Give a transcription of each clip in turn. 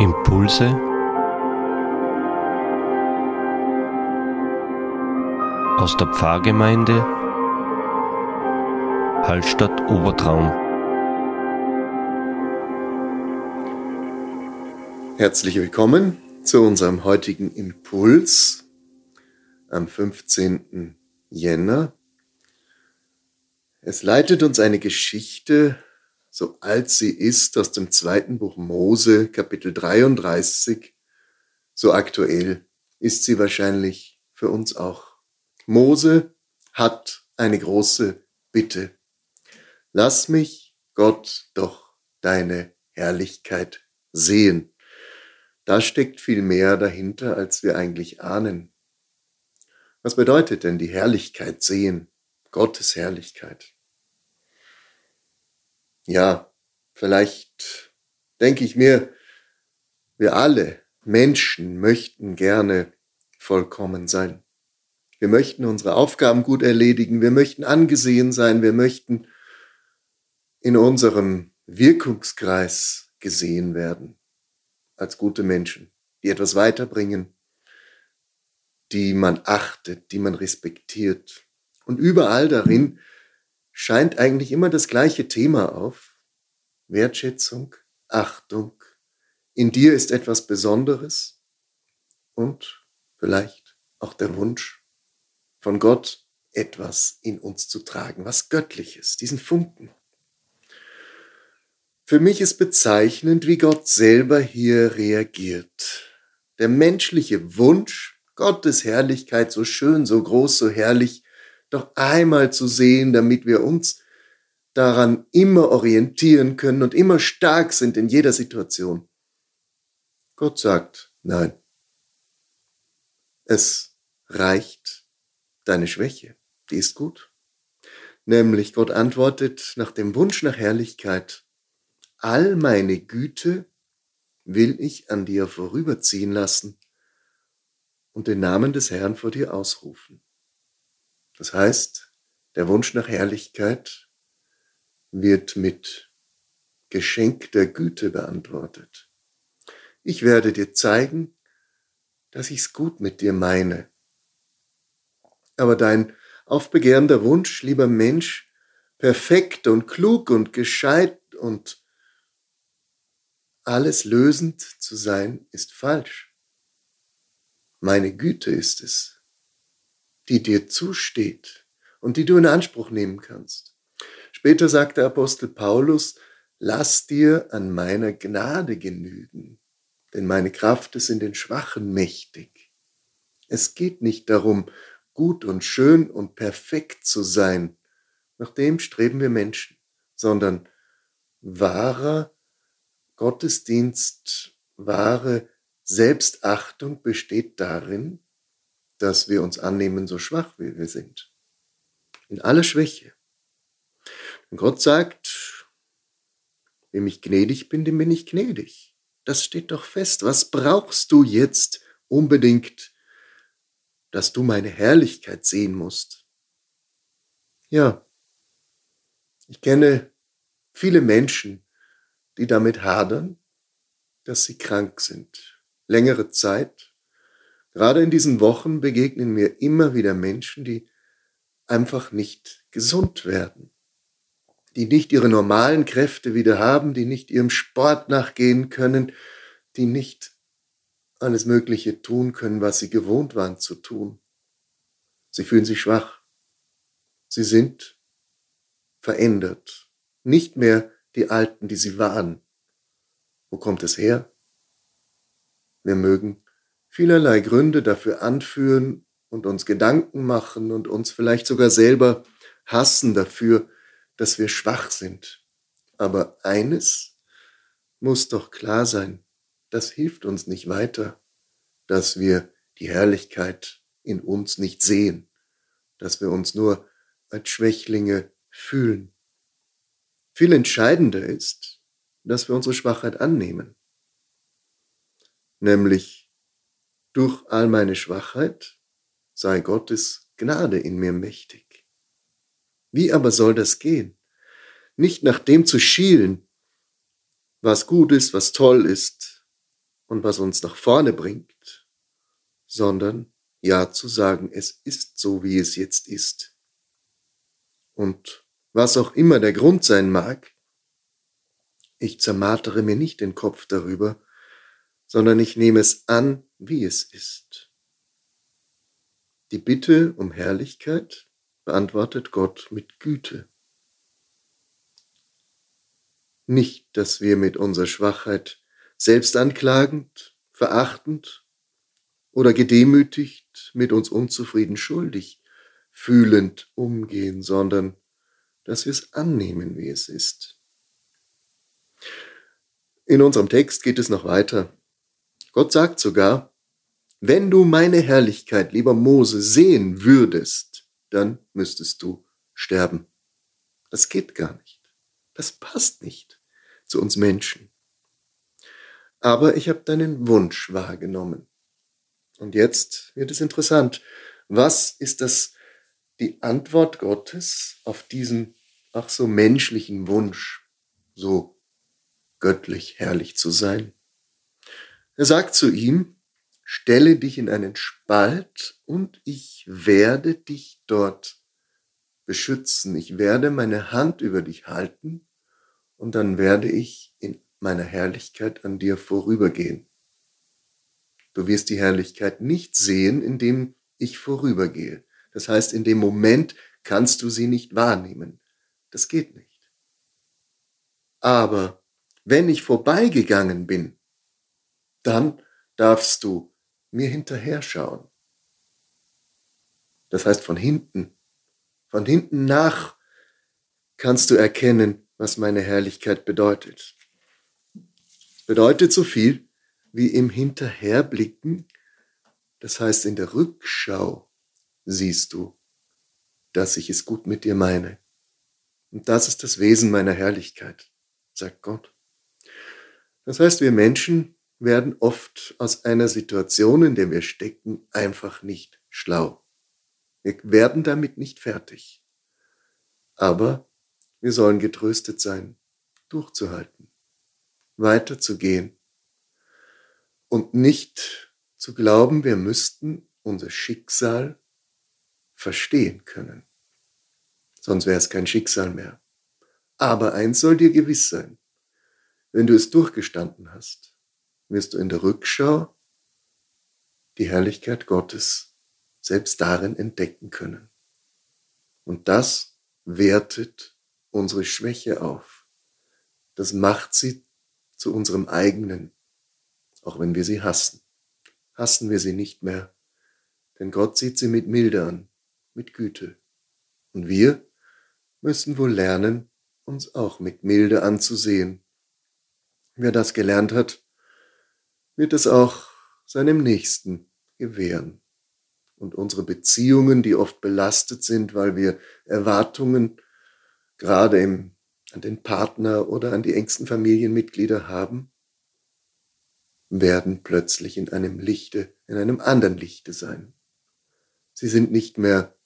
Impulse aus der Pfarrgemeinde Hallstatt Obertraum. Herzlich willkommen zu unserem heutigen Impuls am 15. Jänner. Es leitet uns eine Geschichte so alt sie ist, aus dem zweiten Buch Mose, Kapitel 33, so aktuell ist sie wahrscheinlich für uns auch. Mose hat eine große Bitte. Lass mich, Gott, doch deine Herrlichkeit sehen. Da steckt viel mehr dahinter, als wir eigentlich ahnen. Was bedeutet denn die Herrlichkeit sehen? Gottes Herrlichkeit. Ja, vielleicht denke ich mir, wir alle Menschen möchten gerne vollkommen sein. Wir möchten unsere Aufgaben gut erledigen, wir möchten angesehen sein, wir möchten in unserem Wirkungskreis gesehen werden als gute Menschen, die etwas weiterbringen, die man achtet, die man respektiert. Und überall darin scheint eigentlich immer das gleiche Thema auf. Wertschätzung, Achtung. In dir ist etwas Besonderes und vielleicht auch der Wunsch von Gott, etwas in uns zu tragen, was göttliches, diesen Funken. Für mich ist bezeichnend, wie Gott selber hier reagiert. Der menschliche Wunsch, Gottes Herrlichkeit so schön, so groß, so herrlich, doch einmal zu sehen, damit wir uns daran immer orientieren können und immer stark sind in jeder Situation. Gott sagt, nein. Es reicht deine Schwäche, die ist gut. Nämlich Gott antwortet nach dem Wunsch nach Herrlichkeit, all meine Güte will ich an dir vorüberziehen lassen und den Namen des Herrn vor dir ausrufen. Das heißt, der Wunsch nach Herrlichkeit wird mit Geschenk der Güte beantwortet. Ich werde dir zeigen, dass ich's gut mit dir meine. Aber dein aufbegehrender Wunsch, lieber Mensch, perfekt und klug und gescheit und alles lösend zu sein, ist falsch. Meine Güte ist es, die dir zusteht und die du in Anspruch nehmen kannst. Später sagt der Apostel Paulus, lass dir an meiner Gnade genügen, denn meine Kraft ist in den Schwachen mächtig. Es geht nicht darum, gut und schön und perfekt zu sein, nach dem streben wir Menschen, sondern wahrer Gottesdienst, wahre Selbstachtung besteht darin, dass wir uns annehmen, so schwach wie wir sind. In aller Schwäche. Und Gott sagt, wem ich gnädig bin, dem bin ich gnädig. Das steht doch fest. Was brauchst du jetzt unbedingt, dass du meine Herrlichkeit sehen musst? Ja, ich kenne viele Menschen, die damit hadern, dass sie krank sind. Längere Zeit Gerade in diesen Wochen begegnen mir immer wieder Menschen, die einfach nicht gesund werden, die nicht ihre normalen Kräfte wieder haben, die nicht ihrem Sport nachgehen können, die nicht alles Mögliche tun können, was sie gewohnt waren zu tun. Sie fühlen sich schwach. Sie sind verändert. Nicht mehr die Alten, die sie waren. Wo kommt es her? Wir mögen vielerlei Gründe dafür anführen und uns Gedanken machen und uns vielleicht sogar selber hassen dafür, dass wir schwach sind. Aber eines muss doch klar sein, das hilft uns nicht weiter, dass wir die Herrlichkeit in uns nicht sehen, dass wir uns nur als Schwächlinge fühlen. Viel entscheidender ist, dass wir unsere Schwachheit annehmen, nämlich durch all meine Schwachheit sei Gottes Gnade in mir mächtig. Wie aber soll das gehen? Nicht nach dem zu schielen, was gut ist, was toll ist, und was uns nach vorne bringt, sondern Ja zu sagen, es ist so, wie es jetzt ist. Und was auch immer der Grund sein mag, ich zermartere mir nicht den Kopf darüber, sondern ich nehme es an, wie es ist. Die Bitte um Herrlichkeit beantwortet Gott mit Güte. Nicht, dass wir mit unserer Schwachheit selbstanklagend, verachtend oder gedemütigt, mit uns unzufrieden schuldig, fühlend umgehen, sondern dass wir es annehmen, wie es ist. In unserem Text geht es noch weiter. Gott sagt sogar, wenn du meine Herrlichkeit, lieber Mose, sehen würdest, dann müsstest du sterben. Das geht gar nicht. Das passt nicht zu uns Menschen. Aber ich habe deinen Wunsch wahrgenommen. Und jetzt wird es interessant. Was ist das, die Antwort Gottes auf diesen ach so menschlichen Wunsch, so göttlich herrlich zu sein? Er sagt zu ihm, stelle dich in einen Spalt und ich werde dich dort beschützen. Ich werde meine Hand über dich halten und dann werde ich in meiner Herrlichkeit an dir vorübergehen. Du wirst die Herrlichkeit nicht sehen, indem ich vorübergehe. Das heißt, in dem Moment kannst du sie nicht wahrnehmen. Das geht nicht. Aber wenn ich vorbeigegangen bin, dann darfst du mir hinterher schauen. Das heißt, von hinten, von hinten nach kannst du erkennen, was meine Herrlichkeit bedeutet. Bedeutet so viel wie im Hinterherblicken, das heißt in der Rückschau siehst du, dass ich es gut mit dir meine. Und das ist das Wesen meiner Herrlichkeit, sagt Gott. Das heißt, wir Menschen werden oft aus einer Situation, in der wir stecken, einfach nicht schlau. Wir werden damit nicht fertig. Aber wir sollen getröstet sein, durchzuhalten, weiterzugehen und nicht zu glauben, wir müssten unser Schicksal verstehen können. Sonst wäre es kein Schicksal mehr. Aber eins soll dir gewiss sein, wenn du es durchgestanden hast, wirst du in der Rückschau die Herrlichkeit Gottes selbst darin entdecken können. Und das wertet unsere Schwäche auf. Das macht sie zu unserem eigenen, auch wenn wir sie hassen. Hassen wir sie nicht mehr, denn Gott sieht sie mit Milde an, mit Güte. Und wir müssen wohl lernen, uns auch mit Milde anzusehen. Wer das gelernt hat, wird es auch seinem Nächsten gewähren. Und unsere Beziehungen, die oft belastet sind, weil wir Erwartungen gerade im, an den Partner oder an die engsten Familienmitglieder haben, werden plötzlich in einem Lichte, in einem anderen Lichte sein. Sie sind nicht mehr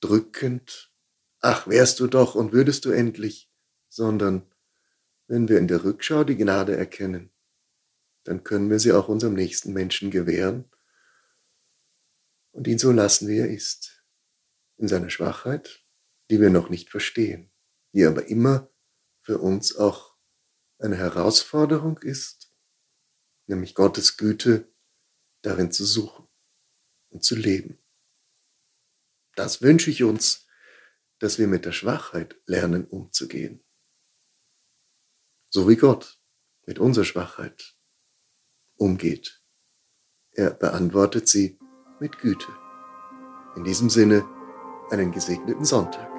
drückend, ach wärst du doch und würdest du endlich, sondern wenn wir in der Rückschau die Gnade erkennen, dann können wir sie auch unserem nächsten Menschen gewähren und ihn so lassen, wie er ist, in seiner Schwachheit, die wir noch nicht verstehen, die aber immer für uns auch eine Herausforderung ist, nämlich Gottes Güte darin zu suchen und zu leben. Das wünsche ich uns, dass wir mit der Schwachheit lernen umzugehen. So wie Gott mit unserer Schwachheit umgeht. Er beantwortet sie mit Güte. In diesem Sinne einen gesegneten Sonntag.